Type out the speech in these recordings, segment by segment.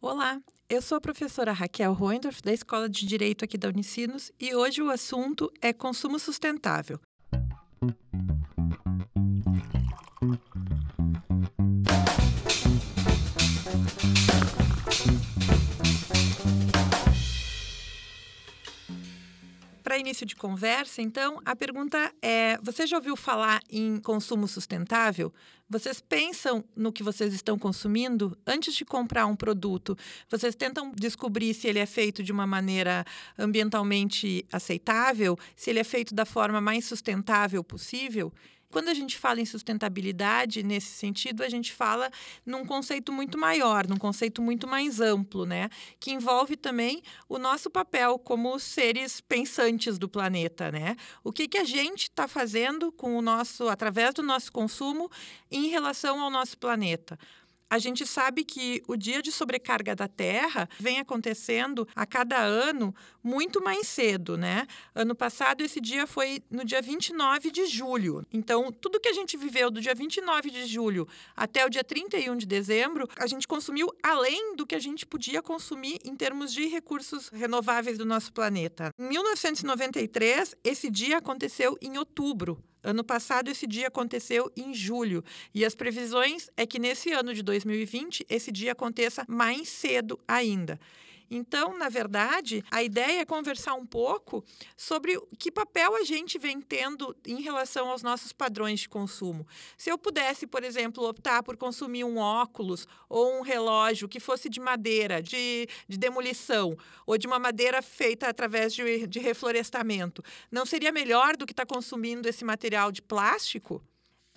Olá, eu sou a professora Raquel Roendorf, da Escola de Direito aqui da Unicinos, e hoje o assunto é consumo sustentável. Para início de conversa, então, a pergunta é: você já ouviu falar em consumo sustentável? Vocês pensam no que vocês estão consumindo antes de comprar um produto? Vocês tentam descobrir se ele é feito de uma maneira ambientalmente aceitável, se ele é feito da forma mais sustentável possível? Quando a gente fala em sustentabilidade, nesse sentido, a gente fala num conceito muito maior, num conceito muito mais amplo, né? Que envolve também o nosso papel como seres pensantes do planeta, né? O que, que a gente está fazendo com o nosso, através do nosso consumo, em relação ao nosso planeta a gente sabe que o dia de sobrecarga da Terra vem acontecendo a cada ano muito mais cedo, né? Ano passado, esse dia foi no dia 29 de julho. Então, tudo que a gente viveu do dia 29 de julho até o dia 31 de dezembro, a gente consumiu além do que a gente podia consumir em termos de recursos renováveis do nosso planeta. Em 1993, esse dia aconteceu em outubro. Ano passado, esse dia aconteceu em julho. E as previsões é que nesse ano de 2020, esse dia aconteça mais cedo ainda. Então, na verdade, a ideia é conversar um pouco sobre que papel a gente vem tendo em relação aos nossos padrões de consumo. Se eu pudesse, por exemplo, optar por consumir um óculos ou um relógio que fosse de madeira, de, de demolição, ou de uma madeira feita através de, de reflorestamento, não seria melhor do que estar tá consumindo esse material de plástico?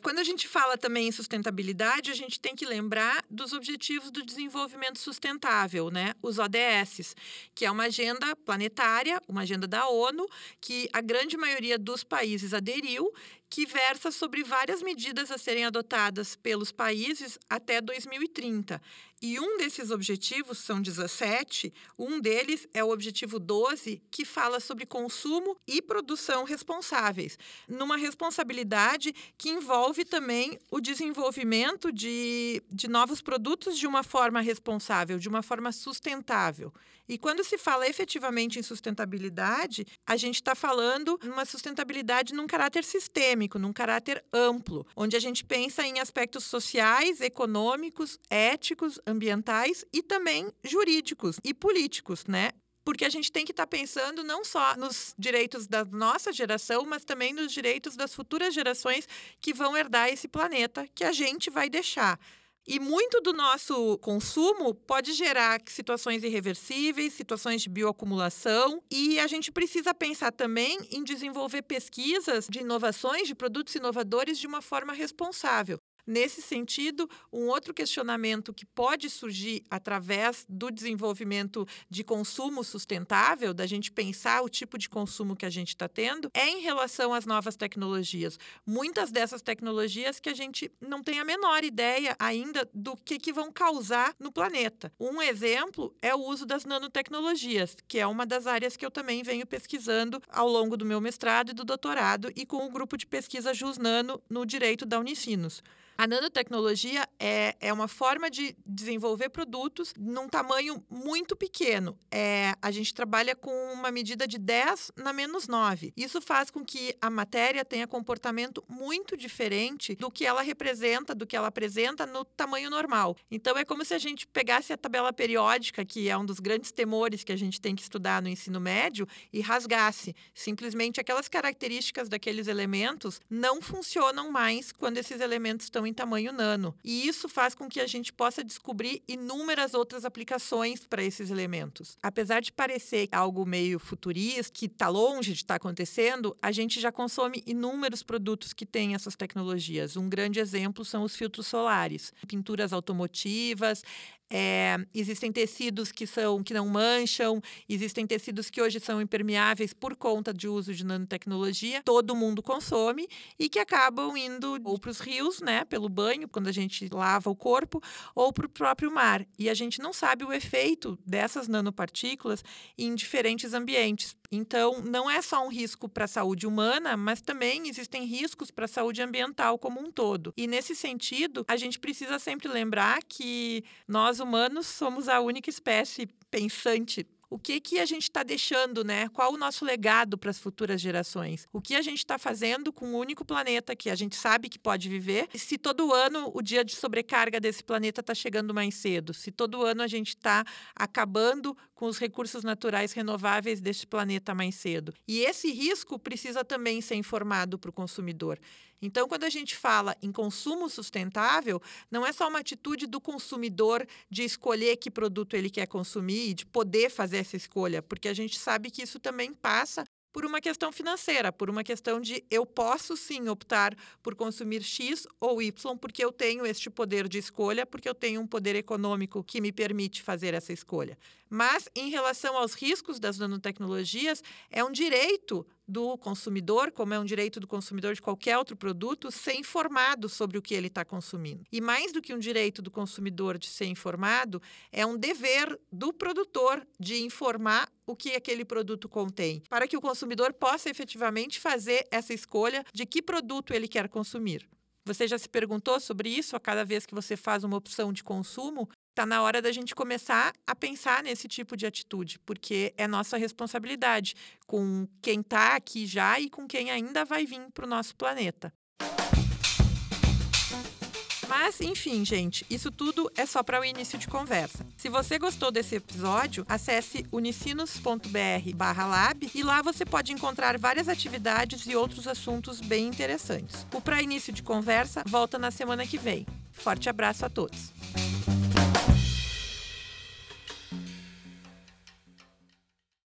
Quando a gente fala também em sustentabilidade, a gente tem que lembrar dos Objetivos do Desenvolvimento Sustentável, né? Os ODS, que é uma agenda planetária, uma agenda da ONU, que a grande maioria dos países aderiu que versa sobre várias medidas a serem adotadas pelos países até 2030. E um desses objetivos, são 17, um deles é o objetivo 12, que fala sobre consumo e produção responsáveis, numa responsabilidade que envolve também o desenvolvimento de, de novos produtos de uma forma responsável, de uma forma sustentável. E quando se fala efetivamente em sustentabilidade, a gente está falando uma sustentabilidade num caráter sistêmico, num caráter amplo, onde a gente pensa em aspectos sociais, econômicos, éticos, ambientais e também jurídicos e políticos, né? porque a gente tem que estar tá pensando não só nos direitos da nossa geração, mas também nos direitos das futuras gerações que vão herdar esse planeta que a gente vai deixar. E muito do nosso consumo pode gerar situações irreversíveis, situações de bioacumulação, e a gente precisa pensar também em desenvolver pesquisas de inovações, de produtos inovadores de uma forma responsável. Nesse sentido, um outro questionamento que pode surgir através do desenvolvimento de consumo sustentável, da gente pensar o tipo de consumo que a gente está tendo, é em relação às novas tecnologias. Muitas dessas tecnologias que a gente não tem a menor ideia ainda do que, que vão causar no planeta. Um exemplo é o uso das nanotecnologias, que é uma das áreas que eu também venho pesquisando ao longo do meu mestrado e do doutorado e com o grupo de pesquisa JUS Nano no direito da Unicinos. A nanotecnologia é, é uma forma de desenvolver produtos num tamanho muito pequeno. É, a gente trabalha com uma medida de 10 na menos 9. Isso faz com que a matéria tenha comportamento muito diferente do que ela representa, do que ela apresenta no tamanho normal. Então, é como se a gente pegasse a tabela periódica, que é um dos grandes temores que a gente tem que estudar no ensino médio, e rasgasse. Simplesmente aquelas características daqueles elementos não funcionam mais quando esses elementos estão em tamanho nano. E isso faz com que a gente possa descobrir inúmeras outras aplicações para esses elementos. Apesar de parecer algo meio futurista, que está longe de estar tá acontecendo, a gente já consome inúmeros produtos que têm essas tecnologias. Um grande exemplo são os filtros solares, pinturas automotivas, é, existem tecidos que são que não mancham, existem tecidos que hoje são impermeáveis por conta de uso de nanotecnologia. Todo mundo consome e que acabam indo ou para os rios, né, pelo banho, quando a gente lava o corpo, ou para o próprio mar. E a gente não sabe o efeito dessas nanopartículas em diferentes ambientes. Então, não é só um risco para a saúde humana, mas também existem riscos para a saúde ambiental como um todo. E nesse sentido, a gente precisa sempre lembrar que nós humanos somos a única espécie pensante o que que a gente está deixando, né? Qual o nosso legado para as futuras gerações? O que a gente está fazendo com o único planeta que a gente sabe que pode viver? E se todo ano o dia de sobrecarga desse planeta está chegando mais cedo? Se todo ano a gente está acabando com os recursos naturais renováveis deste planeta mais cedo? E esse risco precisa também ser informado para o consumidor. Então, quando a gente fala em consumo sustentável, não é só uma atitude do consumidor de escolher que produto ele quer consumir e de poder fazer essa escolha, porque a gente sabe que isso também passa por uma questão financeira, por uma questão de eu posso sim optar por consumir X ou Y porque eu tenho este poder de escolha, porque eu tenho um poder econômico que me permite fazer essa escolha. Mas em relação aos riscos das nanotecnologias, é um direito do consumidor, como é um direito do consumidor de qualquer outro produto, ser informado sobre o que ele está consumindo. E mais do que um direito do consumidor de ser informado, é um dever do produtor de informar o que aquele produto contém, para que o consumidor possa efetivamente fazer essa escolha de que produto ele quer consumir. Você já se perguntou sobre isso a cada vez que você faz uma opção de consumo? Está na hora da gente começar a pensar nesse tipo de atitude, porque é nossa responsabilidade com quem está aqui já e com quem ainda vai vir para o nosso planeta. Mas, enfim, gente, isso tudo é só para o início de conversa. Se você gostou desse episódio, acesse unicinos.br/lab e lá você pode encontrar várias atividades e outros assuntos bem interessantes. O Para Início de Conversa volta na semana que vem. Forte abraço a todos.